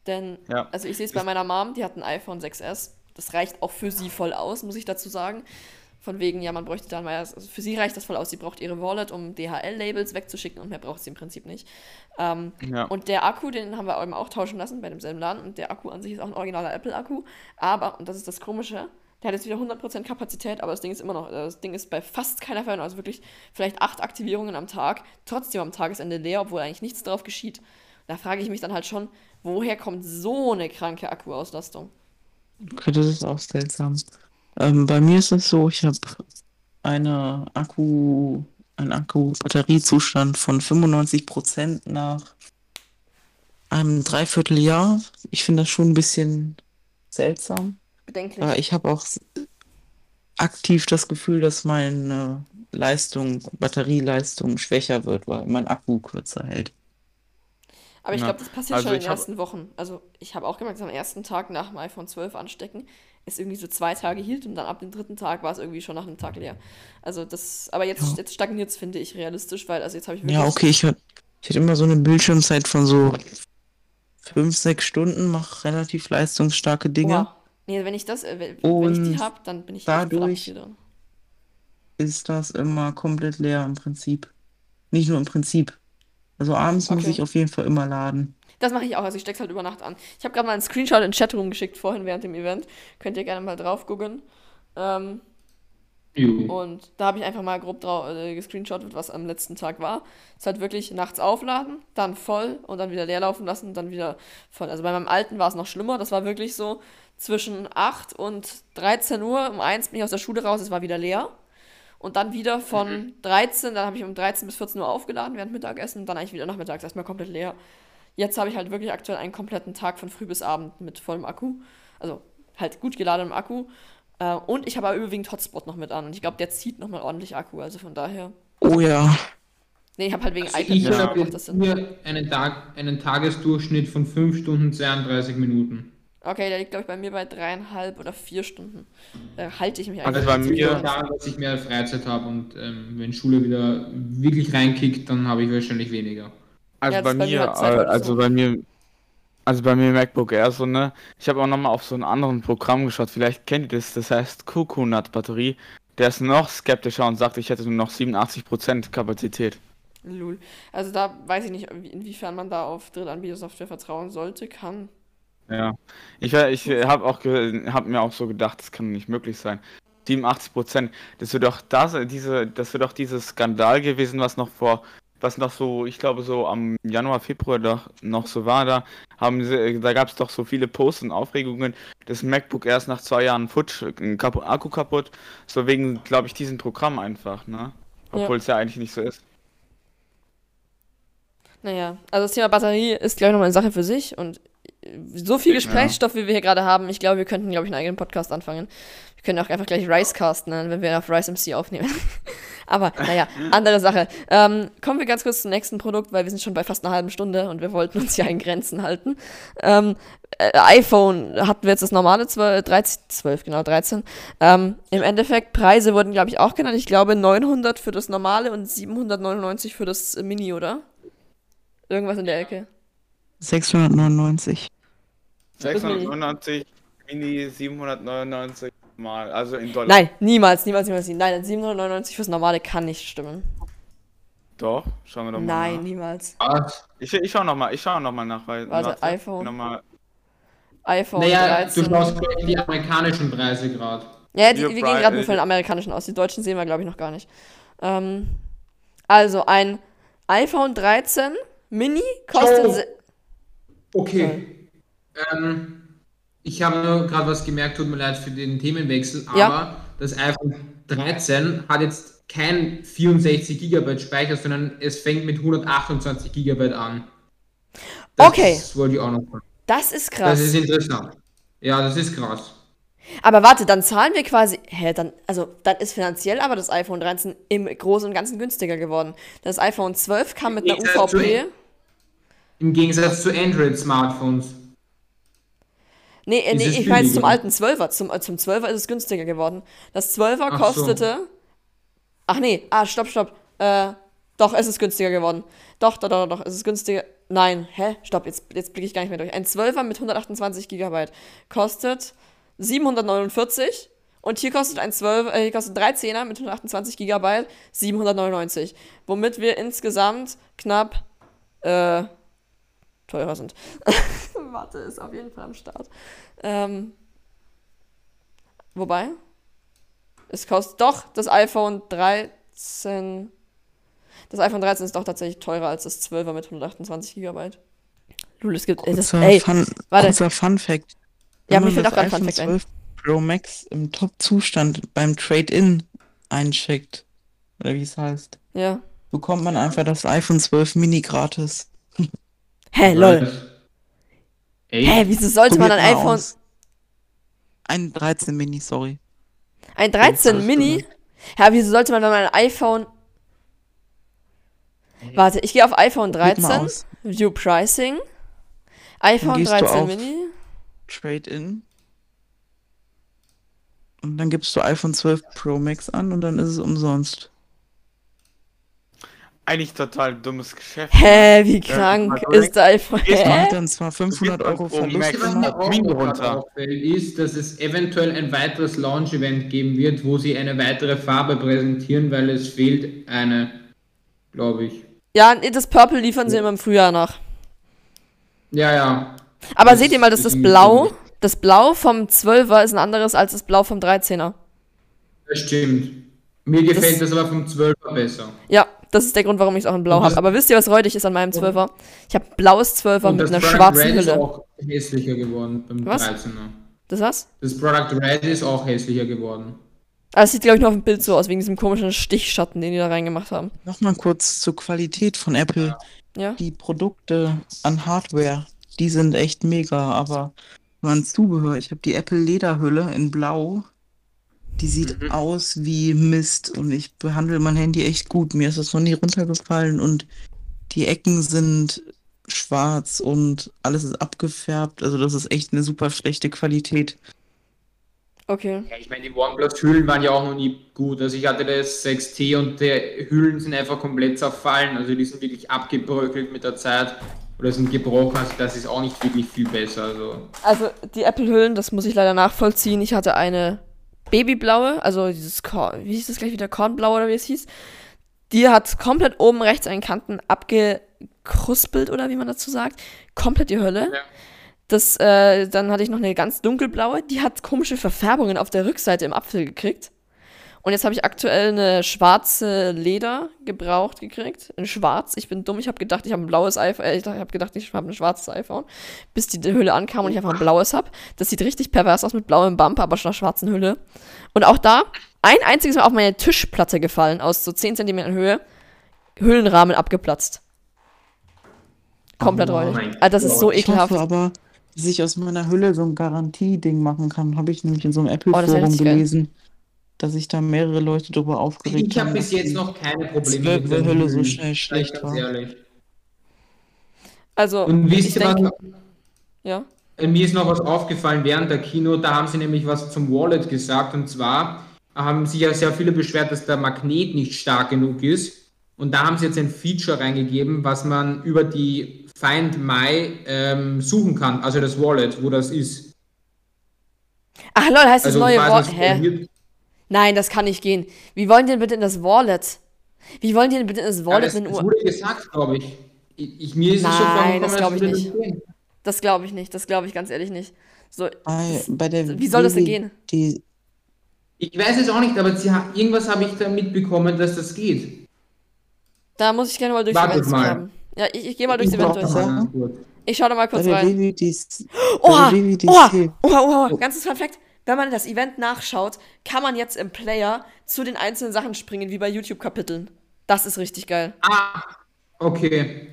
Denn, Ja. also ich sehe es bei meiner Mom, die hat ein iPhone 6S. Das reicht auch für sie voll aus, muss ich dazu sagen. Von wegen, ja, man bräuchte dann mal, also für sie reicht das voll aus. Sie braucht ihre Wallet, um DHL-Labels wegzuschicken und mehr braucht sie im Prinzip nicht. Ähm, Ja. und der Akku, den haben wir eben auch tauschen lassen bei demselben Laden. Und der Akku an sich ist auch ein originaler Apple-Akku. Aber, und das ist das Komische, Der hat jetzt wieder 100% Kapazität, aber das Ding ist immer noch, das Ding ist bei fast keiner Verwendung, also wirklich vielleicht acht Aktivierungen am Tag, trotzdem am Tagesende leer, obwohl eigentlich nichts darauf geschieht. Da frage ich mich dann halt schon, woher kommt so eine kranke Akkuauslastung? Okay, das ist auch seltsam. Ähm, bei mir ist es so, ich habe eine Akku, einen Akku-Batteriezustand von 95% nach einem Dreivierteljahr. Ich finde das schon ein bisschen seltsam. Bedenklich. Ich habe auch aktiv das Gefühl, dass meine Leistung, Batterieleistung schwächer wird, weil mein Akku kürzer hält. Aber ich Ja, glaube, das passiert also schon in den hab- ersten Wochen. Also ich habe auch gemerkt, dass am ersten Tag nach dem iPhone 12 anstecken, es irgendwie so zwei Tage hielt und dann ab dem dritten Tag war es irgendwie schon nach einem Tag leer. Also das, aber jetzt, Ja. jetzt stagniert es, finde ich, realistisch, weil also jetzt habe ich wirklich. Ja, okay, ich hatte ich hatte immer so eine Bildschirmzeit von so fünf, sechs Stunden, mache relativ leistungsstarke Dinge. Boah. Nee, wenn ich das, äh, wenn, wenn ich die Und habe, dann bin ich dadurch- drin. Ist das immer komplett leer im Prinzip. Nicht nur im Prinzip. Also abends muss Okay. ich auf jeden Fall immer laden. Das mache ich auch, also ich stecke es halt über Nacht an. Ich habe gerade mal einen Screenshot in den Chatroom geschickt vorhin während dem Event. Könnt ihr gerne mal drauf gucken. Ähm. Und da habe ich einfach mal grob drauf äh, gescreenshottet, was am letzten Tag war. Ist halt wirklich nachts aufladen, dann voll und dann wieder leer laufen lassen und dann wieder voll. Also bei meinem alten war es noch schlimmer. Das war wirklich so zwischen 8 und 13 Uhr. Um 1 bin ich aus der Schule raus, es war wieder leer. Und dann wieder von 13, dann habe ich um 13 bis 14 Uhr aufgeladen während Mittagessen und dann eigentlich wieder nachmittags erstmal komplett leer. Jetzt habe ich halt wirklich aktuell einen kompletten Tag von früh bis Abend mit vollem Akku. Also halt gut geladenem Akku. Äh, und ich habe aber überwiegend Hotspot noch mit an. Und ich glaube, der zieht nochmal ordentlich Akku. Also von daher. Oh ja. Nee, ich habe halt wegen Also iPad ich habe einen, Tag, einen Tagesdurchschnitt von 5 Stunden 32 Minuten. Okay, der liegt, glaube ich, bei mir bei dreieinhalb oder vier Stunden. Da halte ich mich Also eigentlich. bei ganz mir- daran, dass ich mehr Freizeit habe und ähm, wenn Schule wieder wirklich reinkickt, dann habe ich wahrscheinlich weniger. Also Ja, bei bei mir mir, halt also so. bei mir, also bei mir MacBook Air so, ne? Ich habe auch nochmal auf so ein anderen Programm geschaut, vielleicht kennt ihr das, das heißt Coconut Batterie. Der ist noch skeptischer und sagt, ich hätte nur noch 87% Kapazität. Lul. Also da weiß ich nicht, wie- inwiefern man da auf Drittanbieter-Software vertrauen sollte, kann. Ja. Ich, ich habe auch hab mir auch so gedacht, das kann nicht möglich sein. 87%, das wird doch das, diese, das wird doch dieses Skandal gewesen, was noch vor, was noch so, ich glaube so am Januar, Februar doch noch so war, da haben sie, da gab es doch so viele Posts und Aufregungen, das MacBook erst nach zwei Jahren futsch, Kap Akku kaputt, so wegen, glaube ich, diesem Programm einfach, ne? Obwohl es ja eigentlich nicht so ist. Naja, also das Thema Batterie ist, glaube ich, nochmal eine Sache für sich und so viel Gesprächsstoff, wie wir hier gerade haben, ich glaube, wir könnten, glaube ich, einen eigenen Podcast anfangen. Wir können auch einfach gleich Ricecast nennen, wenn wir auf Rice MC aufnehmen. Aber naja, andere Sache. Ähm, kommen wir ganz kurz zum nächsten Produkt, weil wir sind schon bei fast einer halben Stunde und wir wollten uns ja in Grenzen halten. Ähm, äh, iPhone hatten wir jetzt das normale 12, 13, 12 genau, 13. Ähm, Im Endeffekt, Preise wurden, glaube ich, auch genannt. Ich glaube 900 für das normale und 799 für das Mini, oder? Irgendwas in der Ecke. 699. 699, Mini 799 mal, also in Dollar. Nein, niemals, niemals, niemals. Nein, 799 fürs normale kann nicht stimmen. Doch, schauen wir doch mal Nein, nach. niemals. Was? Ich, ich schau noch mal, ich schau noch mal nach, weil Warte, iPhone. Noch mal, iPhone Naja, 13. du schaust gleich die amerikanischen Preise gerade. Ja, die, Wir gehen gerade nur von den amerikanischen aus. Die deutschen sehen wir, glaube ich, noch gar nicht. Ähm, also, ein iPhone 13 Mini kostet. Oh. Okay. Ähm, ich habe nur gerade was gemerkt, tut mir leid für den Themenwechsel, aber Ja. das iPhone 13 hat jetzt kein 64 GB Speicher, sondern es fängt mit 128 GB an. Okay. Das wollte ich auch noch sagen. Das ist krass. Das ist interessant. Ja, das ist krass. aber warte, dann zahlen wir quasi. Hä, dann. Also, dann ist finanziell aber das iPhone 13 im Großen und Ganzen günstiger geworden. Das iPhone 12 kam mit einer sag zu- UVP. Im Gegensatz zu Android-Smartphones. Nee, äh, nee ich meine zum alten 12er. Zum, äh, zum 12er ist es günstiger geworden. Das 12er Ach so. kostete. Ach nee, ah, stopp, stopp. Äh, doch, es ist günstiger geworden. Doch, doch, doch, doch, es ist günstiger. Nein, hä? Stopp, jetzt, jetzt blicke ich gar nicht mehr durch. Ein 12er mit 128 GB kostet 749. Und hier kostet ein 12, äh, hier kostet ein 13er mit 128 GB 799. Womit wir insgesamt knapp äh, teurer sind. Warte, ist auf jeden Fall am Start. Ähm, Wobei? Es kostet doch das iPhone 13. Das iPhone 13 ist doch tatsächlich teurer als das 12er mit 128 GB. Lul, es gibt. Das, Kurzer, ey, Fun, warte. kurzer Fun Fact. Ja, Wenn mir man fällt das auch gerade ein Fun iPhone Fact ein. 12 Pro Max im Top-Zustand beim Trade-In eincheckt, oder wie es heißt, ja. bekommt man einfach das iPhone 12 Mini gratis. Hä, lol. Ey, Hä, wieso sollte man ein iPhone. aus. Ein 13 Mini, sorry. Ein 13 krass, Mini? Ja, wieso sollte man dann ein iPhone. Warte, ich gehe auf iPhone Probiert mal 13. aus. View Pricing. iPhone gehst du 13 auf- Mini. Trade-In. Und dann gibst du iPhone 12 Pro Max an und dann ist es umsonst. Eigentlich total dummes Geschäft. Hä, wie krank mal ist der iPhone? Gehst Das Hä? macht dann zwar 500 beim Euro Verlust runter. ist, dass es eventuell ein weiteres Launch-Event geben wird, wo sie eine weitere Farbe präsentieren, weil es fehlt eine, glaube ich. Ja, nee, das Purple liefern sie immer im Frühjahr nach. Ja, ja. Aber Das seht ihr mal, dass ist das Blau, das Blau vom 12er ist ein anderes als das Blau vom 13er. Das stimmt. Mir gefällt das, aber vom 12er besser. Ja, das ist der Grund, warum ich es auch in Blau habe. das- Aber wisst ihr, was räudig ist an meinem 12er? Ich habe blaues 12er Und mit das einer Product schwarzen Red ist Hülle. auch hässlicher geworden beim Was? 13er. Das was? Das Product Red ist auch hässlicher geworden. Ah, es sieht, glaube ich, nur auf dem Bild so aus, wegen diesem komischen Stichschatten, den die da reingemacht haben. Nochmal kurz zur Qualität von Apple. Ja? Die Produkte an Hardware, die sind echt mega, aber mein Zubehör, ich habe die Apple Lederhülle in Blau, die sieht Mhm. aus wie Mist und ich behandle mein Handy echt gut. Mir ist das noch nie runtergefallen und die Ecken sind schwarz und alles ist abgefärbt. Also das ist echt eine super schlechte Qualität. Okay. Ja, ich meine, die OnePlus-Hüllen waren ja auch noch nie gut. Also ich hatte das 6T und die Hüllen sind einfach komplett zerfallen. Also die sind wirklich abgebröckelt mit der Zeit oder sind gebrochen. Also das ist auch nicht wirklich viel besser. Also Also, die Apple-Hüllen, das muss ich leider nachvollziehen. Ich hatte eine babyblaue, also dieses Korn, wie hieß das gleich wieder? Kornblau oder wie es hieß. Die hat komplett oben rechts einen Kanten abgekruspelt oder wie man dazu sagt. Komplett die Hölle. Ja. Das, äh, dann hatte ich noch eine ganz dunkelblaue, die hat komische Verfärbungen auf der Rückseite im Apfel gekriegt. Und jetzt habe ich aktuell eine schwarze Leder gebraucht gekriegt. In schwarz. Ich bin dumm, ich habe gedacht, ich habe ein blaues iPhone. Äh, ich habe gedacht, ich habe ein schwarzes iPhone. Bis die Hülle ankam und ich einfach ein blaues habe. Das sieht richtig pervers aus mit blauem Bumper, aber schon einer schwarzen Hülle. Und auch da ein einziges Mal auf meine Tischplatte gefallen, aus so 10 cm Höhe. Hüllenrahmen abgeplatzt. Komplett Oh räudig. mein Ah, das ist so Gott. Ich ekelhaft. hoffe aber, dass ich aus meiner Hülle so ein Garantieding machen kann. Habe ich nämlich in so einem Oh, Apple-Forum richtig geil. Dass sich da mehrere Leute darüber aufgeregt ich habe haben. bis dass jetzt die noch keine Probleme zwölfte den Hülle so schnell ich schlecht ganz war. ehrlich. Also, Und wisst ich ihr was? denke, ja. Äh, Mir ist noch was aufgefallen während der Kino, da haben sie nämlich was zum Wallet gesagt und zwar haben sich ja sehr viele beschwert, dass der Magnet nicht stark genug ist und da haben sie jetzt ein Feature reingegeben, was man über die Find My ähm, suchen kann, also das Wallet, wo das ist. Ach lol, heißt das Also neue quasi Wallet. Das Nein, das kann nicht gehen. Wie wollen die denn bitte in das Wallet? Wie wollen die denn bitte in das Ja, Wallet, das, wenn das wurde gesagt, glaube ich. ich. Ich mir ist es so Nein, vorgekommen, das als glaub ich nicht. gehen. Das glaube ich nicht. Das glaube ich ganz ehrlich nicht. So, Bei, bei der wie soll das denn gehen? Die, Ich weiß es auch nicht, aber sie, irgendwas habe ich da mitbekommen, dass das geht. da muss ich gerne mal durchs Wartet Event mal. haben. Ja, ich, ich gehe mal durch. das. Ganz gut. Ich schaue da mal kurz rein. Oha! Oha! Oha! Oha! Ganzes Fact. Wenn man das Event nachschaut, kann man jetzt im Player zu den einzelnen Sachen springen, wie bei YouTube-Kapiteln. Das ist richtig geil. Ah, okay.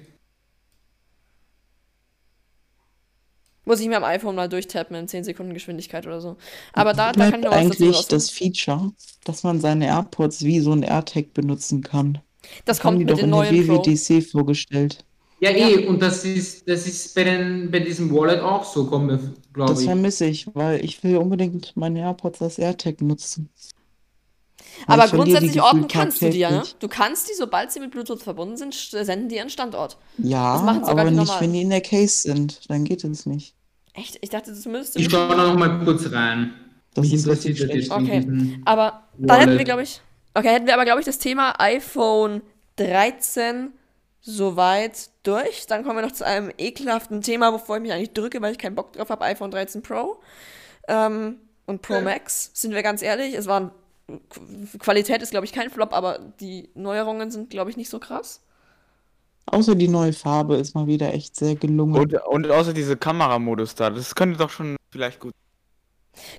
Muss ich mir am iPhone mal durchtappen in 10 Sekunden Geschwindigkeit oder so. Aber da, da kann ich noch was dazu eigentlich raus. das Feature, dass man seine AirPods wie so ein AirTag benutzen kann. Das haben kommt die mit doch den in der neuen Pro. WWDC vorgestellt. Ja, eh, und das ist, das ist bei, den, bei diesem Wallet auch so, glaube Das ich. vermisse ich, weil ich will unbedingt meine AirPods als AirTag nutzen. Weil Aber grundsätzlich orten kannst du die ja, ne? Du kannst die, sobald sie mit Bluetooth verbunden sind, senden die ihren Standort. Ja, Das aber nicht, normalen. wenn die in der Case sind. Dann geht es nicht. Echt? Ich dachte zumindest. Ich schaue da noch mal kurz rein. Das Mich ist interessiert richtig das Okay. Aber da hätten wir, Wallet. glaube ich. Okay, hätten wir aber, glaube ich, das Thema iPhone 13 soweit durch. Dann kommen wir noch zu einem ekelhaften Thema, wovor ich mich eigentlich drücke, weil ich keinen Bock drauf habe, iPhone 13 Pro. Ähm, und Pro Max, sind wir ganz ehrlich. Es waren Qualität ist, glaube ich, kein Flop, aber die Neuerungen sind, glaube ich, nicht so krass. Außer die neue Farbe ist mal wieder echt sehr gelungen. Und, und außer diese Kameramodus da, das könnte doch schon vielleicht gut.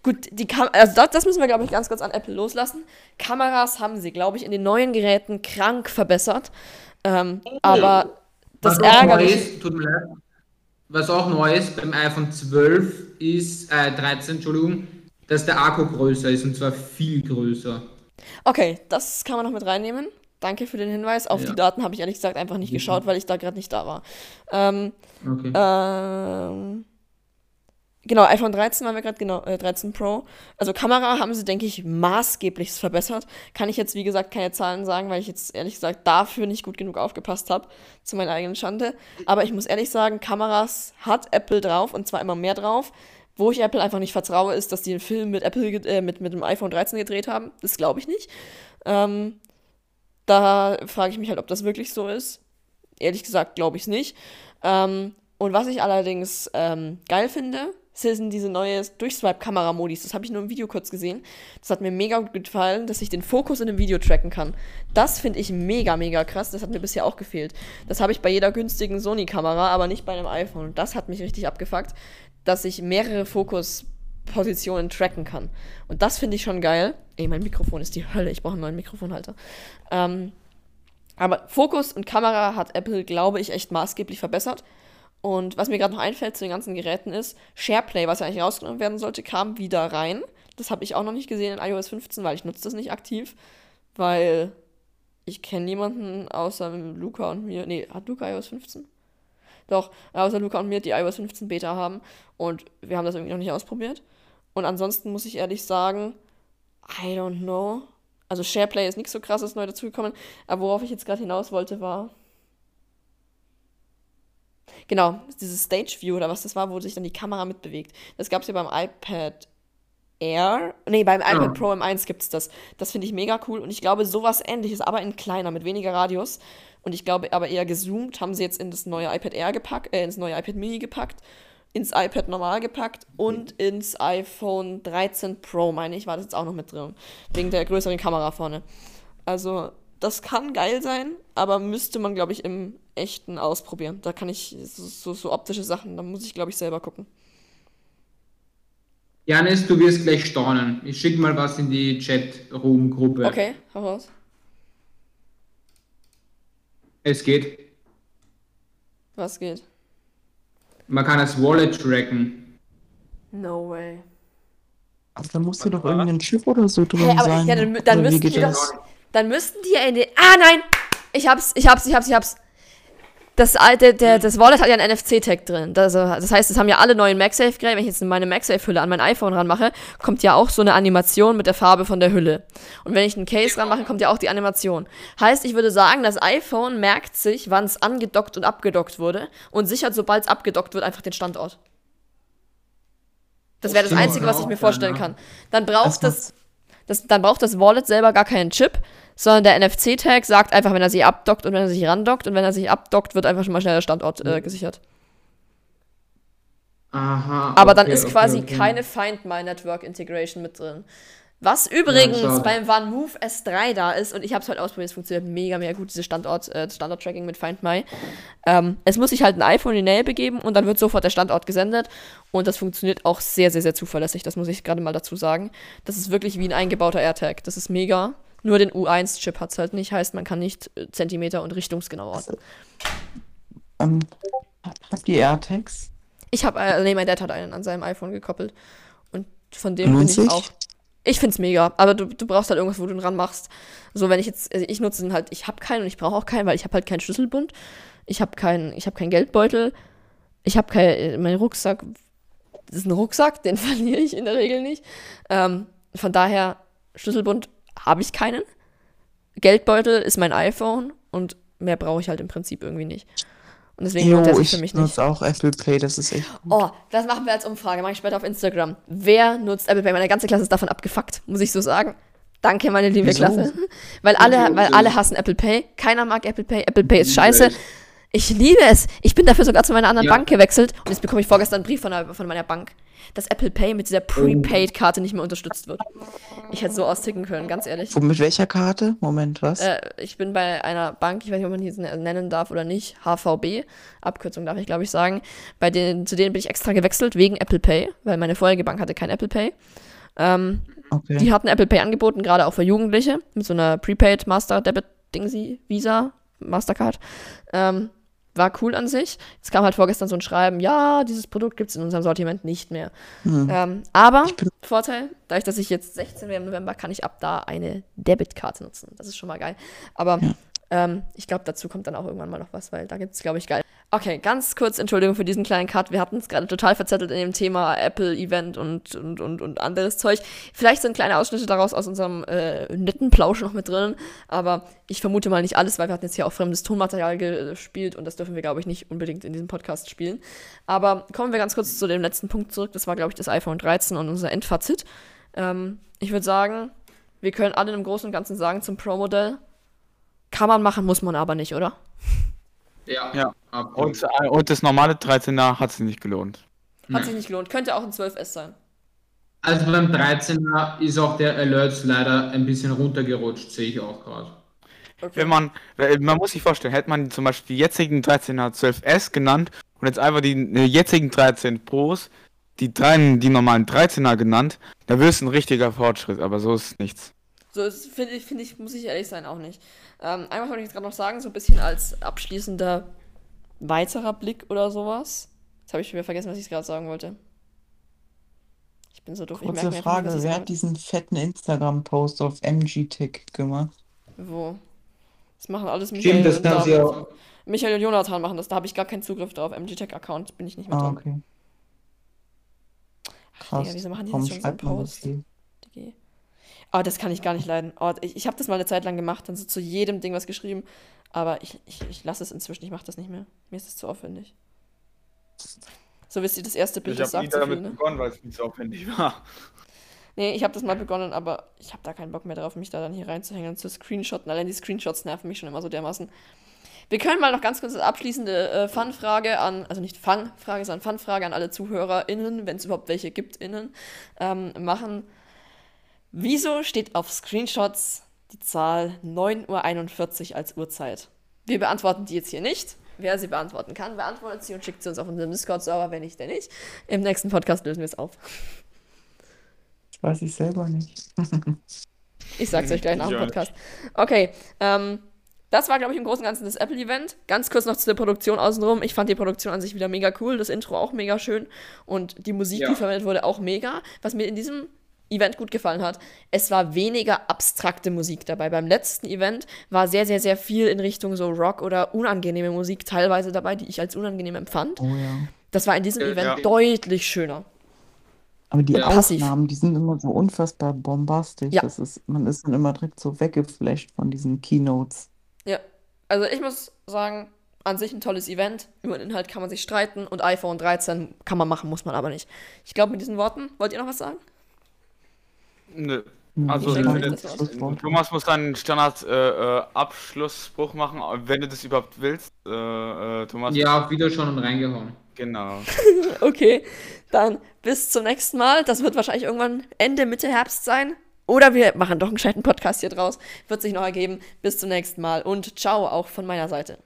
Gut, die Kam also das, das müssen wir, glaube ich, ganz kurz an Apple loslassen. Kameras haben sie, glaube ich, in den neuen Geräten krank verbessert. Ähm, aber das ist, tut mir leid, was auch neu ist beim iPhone 12 ist, äh, 13, Entschuldigung, dass der Akku größer ist und zwar viel größer. Okay, das kann man noch mit reinnehmen. Danke für den Hinweis. Auf Ja. die Daten habe ich ehrlich gesagt einfach nicht geschaut, weil ich da gerade nicht da war. Ähm, Okay. ähm, genau, iPhone 13 waren wir gerade, genau, äh, 13 Pro. Also Kamera haben sie, denke ich, maßgeblich verbessert. Kann ich jetzt, wie gesagt, keine Zahlen sagen, weil ich jetzt ehrlich gesagt dafür nicht gut genug aufgepasst habe, zu meiner eigenen Schande. Aber ich muss ehrlich sagen, Kameras hat Apple drauf und zwar immer mehr drauf. Wo ich Apple einfach nicht vertraue, ist, dass die einen Film mit Apple, äh, mit, mit dem iPhone 13 gedreht haben. Das glaube ich nicht. Ähm, da frage ich mich halt, ob das wirklich so ist. Ehrlich gesagt, glaube ich es nicht. Ähm, und was ich allerdings ähm, geil finde, sind diese neue Durchswipe-Kamera-Modis. Das habe ich nur im Video kurz gesehen. Das hat mir mega gut gefallen, dass ich den Fokus in dem Video tracken kann. Das finde ich mega, mega krass. Das hat mir bisher auch gefehlt. Das habe ich bei jeder günstigen Sony-Kamera, aber nicht bei einem iPhone. Und das hat mich richtig abgefuckt, dass ich mehrere Fokuspositionen tracken kann. Und das finde ich schon geil. Ey, mein Mikrofon ist die Hölle. Ich brauche einen neuen Mikrofonhalter. Ähm, aber Fokus und Kamera hat Apple, glaube ich, echt maßgeblich verbessert. Und was mir gerade noch einfällt zu den ganzen Geräten ist, SharePlay, was ja eigentlich rausgenommen werden sollte, kam wieder rein. Das habe ich auch noch nicht gesehen in iOS 15, weil ich nutze das nicht aktiv. Weil ich kenne niemanden außer Luca und mir. Nee, hat Luca iOS 15? Doch, außer Luca und mir, die iOS 15 Beta haben. Und wir haben das irgendwie noch nicht ausprobiert. Und ansonsten muss ich ehrlich sagen, I don't know. Also SharePlay ist nichts so krasses neu dazugekommen. Aber worauf ich jetzt gerade hinaus wollte, war. Genau, dieses Stage View oder was das war, wo sich dann die Kamera mitbewegt. Das gab es ja beim iPad Air. Nee, beim iPad Ja. Pro M1 gibt es das. Das finde ich mega cool. Und ich glaube, sowas ähnliches, aber in kleiner, mit weniger Radius. Und ich glaube, aber eher gezoomt, haben sie jetzt in das neue iPad Air gepackt, äh, ins neue iPad Mini gepackt, ins iPad normal gepackt und ins iPhone 13 Pro, meine ich, war das jetzt auch noch mit drin. Wegen der größeren Kamera vorne. Also, das kann geil sein, aber müsste man, glaube ich, im echten ausprobieren. Da kann ich so, so, so optische Sachen, da muss ich, glaube ich, selber gucken. Janis, du wirst gleich staunen. Ich schicke mal was in die Chat-Room-Gruppe. Okay, hau raus. Es geht. Was geht? Man kann das Wallet tracken. No way. Aber da muss ja doch irgendein Chip oder so drin Hey, aber sein. ja, dann, dann müssten die das? doch, dann müssten die ja in den. Ah nein! Ich hab's, ich hab's, ich hab's, ich hab's. Das alte, der, das Wallet hat ja einen NFC-Tag drin. Das, also, das heißt, es haben ja alle neuen MagSafe-Geräte. Wenn ich jetzt meine MagSafe-Hülle an mein iPhone ranmache, kommt ja auch so eine Animation mit der Farbe von der Hülle. Und wenn ich einen Case ranmache, kommt ja auch die Animation. Heißt, ich würde sagen, das iPhone merkt sich, wann es angedockt und abgedockt wurde und sichert, sobald es abgedockt wird, einfach den Standort. Das wäre das Einzige, was ich mir auch, vorstellen kann. Dann braucht Das das, dann braucht das Wallet selber gar keinen Chip, sondern der NFC-Tag sagt einfach, wenn er sich abdockt und wenn er sich randockt und wenn er sich abdockt, wird einfach schon mal schnell der Standort äh, gesichert. Aha. Aber dann okay, ist okay, quasi okay. keine Find My Network Integration mit drin. Was übrigens schade. beim OneMove S3 da ist, und ich habe es heute ausprobiert, es funktioniert mega, mega gut, dieses Standort, äh, Standort-Tracking mit Find My. Ähm, es muss sich halt ein iPhone in die Nähe begeben und dann wird sofort der Standort gesendet. Und das funktioniert auch sehr, sehr, sehr zuverlässig. Das muss ich gerade mal dazu sagen. Das ist wirklich wie ein eingebauter AirTag. Das ist mega. Nur den U1-Chip hat es halt nicht. Heißt, man kann nicht äh, Zentimeter und richtungsgenau orten. Ähm, habt ihr AirTags? Ich habe, äh, nee, mein Dad hat einen an seinem iPhone gekoppelt. Und von dem Lohnt bin ich auch. Ich find's mega, aber du, du brauchst halt irgendwas, wo du dran machst. So, wenn ich jetzt, also ich nutze den halt, ich habe keinen und ich brauche auch keinen, weil ich habe halt keinen Schlüsselbund. Ich habe keinen, ich habe keinen Geldbeutel. Ich habe keinen, mein Rucksack, das ist ein Rucksack, den verliere ich in der Regel nicht. Ähm, von daher, Schlüsselbund habe ich keinen. Geldbeutel ist mein iPhone und mehr brauche ich halt im Prinzip irgendwie nicht. Und deswegen er sich ich für mich nicht. nutze auch Apple Pay, das ist echt gut. Oh, das machen wir als Umfrage, mache ich später auf Instagram. Wer nutzt Apple Pay? Meine ganze Klasse ist davon abgefuckt, muss ich so sagen. Danke, meine liebe Wieso? Klasse. Weil alle, Wieso? weil alle hassen Apple Pay. Keiner mag Apple Pay. Apple Pay ist scheiße. Ich liebe es. Ich bin dafür sogar zu meiner anderen Ja. Bank gewechselt und jetzt bekomme ich vorgestern einen Brief von, der, von meiner Bank, dass Apple Pay mit dieser Prepaid-Karte nicht mehr unterstützt wird. Ich hätte so austicken können, ganz ehrlich. Wo, mit welcher Karte? Moment, was? Äh, ich bin bei einer Bank, ich weiß nicht, ob man die nennen darf oder nicht, HVB, Abkürzung darf ich glaube ich sagen. Bei denen, zu denen bin ich extra gewechselt wegen Apple Pay, weil meine vorherige Bank hatte kein Apple Pay. Ähm, okay. die hatten Apple Pay angeboten, gerade auch für Jugendliche, mit so einer Prepaid Master Debit Dingsy Visa Mastercard. Ähm, war cool an sich. Es kam halt vorgestern so ein Schreiben, ja, dieses Produkt gibt es in unserem Sortiment nicht mehr. Hm. Ähm, aber Vorteil, dadurch, dass ich jetzt 16 wäre im November, kann ich ab da eine Debitkarte nutzen. Das ist schon mal geil. Aber Ja. Ähm, ich glaube, dazu kommt dann auch irgendwann mal noch was, weil da gibt es, glaube ich, geil. Okay, ganz kurz Entschuldigung für diesen kleinen Cut. Wir hatten es gerade total verzettelt in dem Thema Apple-Event und, und, und, und anderes Zeug. Vielleicht sind kleine Ausschnitte daraus aus unserem äh, netten Plausch noch mit drin, aber ich vermute mal nicht alles, weil wir hatten jetzt hier auch fremdes Tonmaterial gespielt und das dürfen wir, glaube ich, nicht unbedingt in diesem Podcast spielen. Aber kommen wir ganz kurz zu dem letzten Punkt zurück. Das war, glaube ich, das iPhone 13 und unser Endfazit. Ähm, ich würde sagen, wir können alle im Großen und Ganzen sagen zum Pro-Modell, kann man machen, muss man aber nicht, oder? Ja. Ja. absolut. Und, äh, und das normale 13er hat sich nicht gelohnt. Hat sich nicht gelohnt. Könnte auch ein 12S sein. Also beim 13er ist auch der Alerts leider ein bisschen runtergerutscht, sehe ich auch gerade. Okay. Wenn man, man muss sich vorstellen, hätte man zum Beispiel die jetzigen 13er 12S genannt und jetzt einfach die äh, jetzigen 13 Pros, die, drei, die normalen 13er genannt, da wäre es ein richtiger Fortschritt, aber so ist nichts. So finde ich, finde ich, muss ich ehrlich sein, auch nicht. Ähm, einmal wollte ich jetzt gerade noch sagen, so ein bisschen als abschließender weiterer Blick oder sowas. Jetzt habe ich wieder vergessen, was ich gerade sagen wollte. Ich bin so doof. ich Kurze merke mir einfach nicht, Frage, ich wer hat diesen fetten Instagram-Post auf MG-Tick gemacht? Wo? Das machen alles Michael Stimmt, das und kann sie David. auch. Michael und Jonathan machen das. Da habe ich gar keinen Zugriff drauf. MG-Tech-Account bin ich nicht mehr Ah, drin. okay. Ach, Krass. Digga, wieso machen die Warum jetzt schon so einen schreibt man das Post? hier? Oh, das kann ich gar nicht leiden. Oh, ich ich habe das mal eine Zeit lang gemacht, dann so zu jedem Ding was geschrieben. Aber ich, ich, ich lasse es inzwischen, ich mache das nicht mehr. Mir ist es zu aufwendig. So wisst ihr, das erste Bild, das sagt so viel, ne? begonnen, weil es nicht so aufwendig war. Nee, ich habe das mal begonnen, aber ich habe da keinen Bock mehr drauf, mich da dann hier reinzuhängen und zu screenshotten. Allein die Screenshots nerven mich schon immer so dermaßen. Wir können mal noch ganz kurz eine abschließende äh, Fun-Frage an, also nicht Fun-Frage, sondern Fun-Frage an alle ZuhörerInnen, wenn es überhaupt welche gibt, innen, ähm, machen. Wieso steht auf Screenshots die Zahl 9.41 Uhr als Uhrzeit? Wir beantworten die jetzt hier nicht. Wer sie beantworten kann, beantwortet sie und schickt sie uns auf unseren Discord-Server, wenn nicht, der nicht. Im nächsten Podcast lösen wir es auf. Das weiß ich selber nicht. Ich sag's euch gleich nach dem. Podcast. Okay, ähm, das war, glaube ich, im Großen und Ganzen das Apple-Event. Ganz kurz noch zu der Produktion außenrum. Ich fand die Produktion an sich wieder mega cool, das Intro auch mega schön und die Musik, Ja. die verwendet wurde, auch mega. Was mir in diesem Event gut gefallen hat, es war weniger abstrakte Musik dabei. Beim letzten Event war sehr, sehr, sehr viel in Richtung so Rock oder unangenehme Musik teilweise dabei, die ich als unangenehm empfand. Oh ja. Das war in diesem Ja, Event ja. deutlich schöner. Aber die Ja. Aufnahmen, die sind immer so unfassbar bombastisch. Ja. Das ist, man ist dann immer direkt so weggeflasht von diesen Keynotes. Ja, also ich muss sagen, an sich ein tolles Event. Über den Inhalt kann man sich streiten und iPhone 13 kann man machen, muss man aber nicht. Ich glaube, mit diesen Worten, wollt ihr noch was sagen? Nö. Hm, Also. Schlusswort. Thomas muss einen Standard-Abschlussspruch machen, wenn du das überhaupt willst. Äh, äh, Thomas, Ja, auf Wiederschauen und reingehauen. genau. Okay, dann bis zum nächsten Mal. Das wird wahrscheinlich irgendwann Ende, Mitte Herbst sein. Oder wir machen doch einen gescheiten Podcast hier draus. Wird sich noch ergeben. Bis zum nächsten Mal und ciao auch von meiner Seite.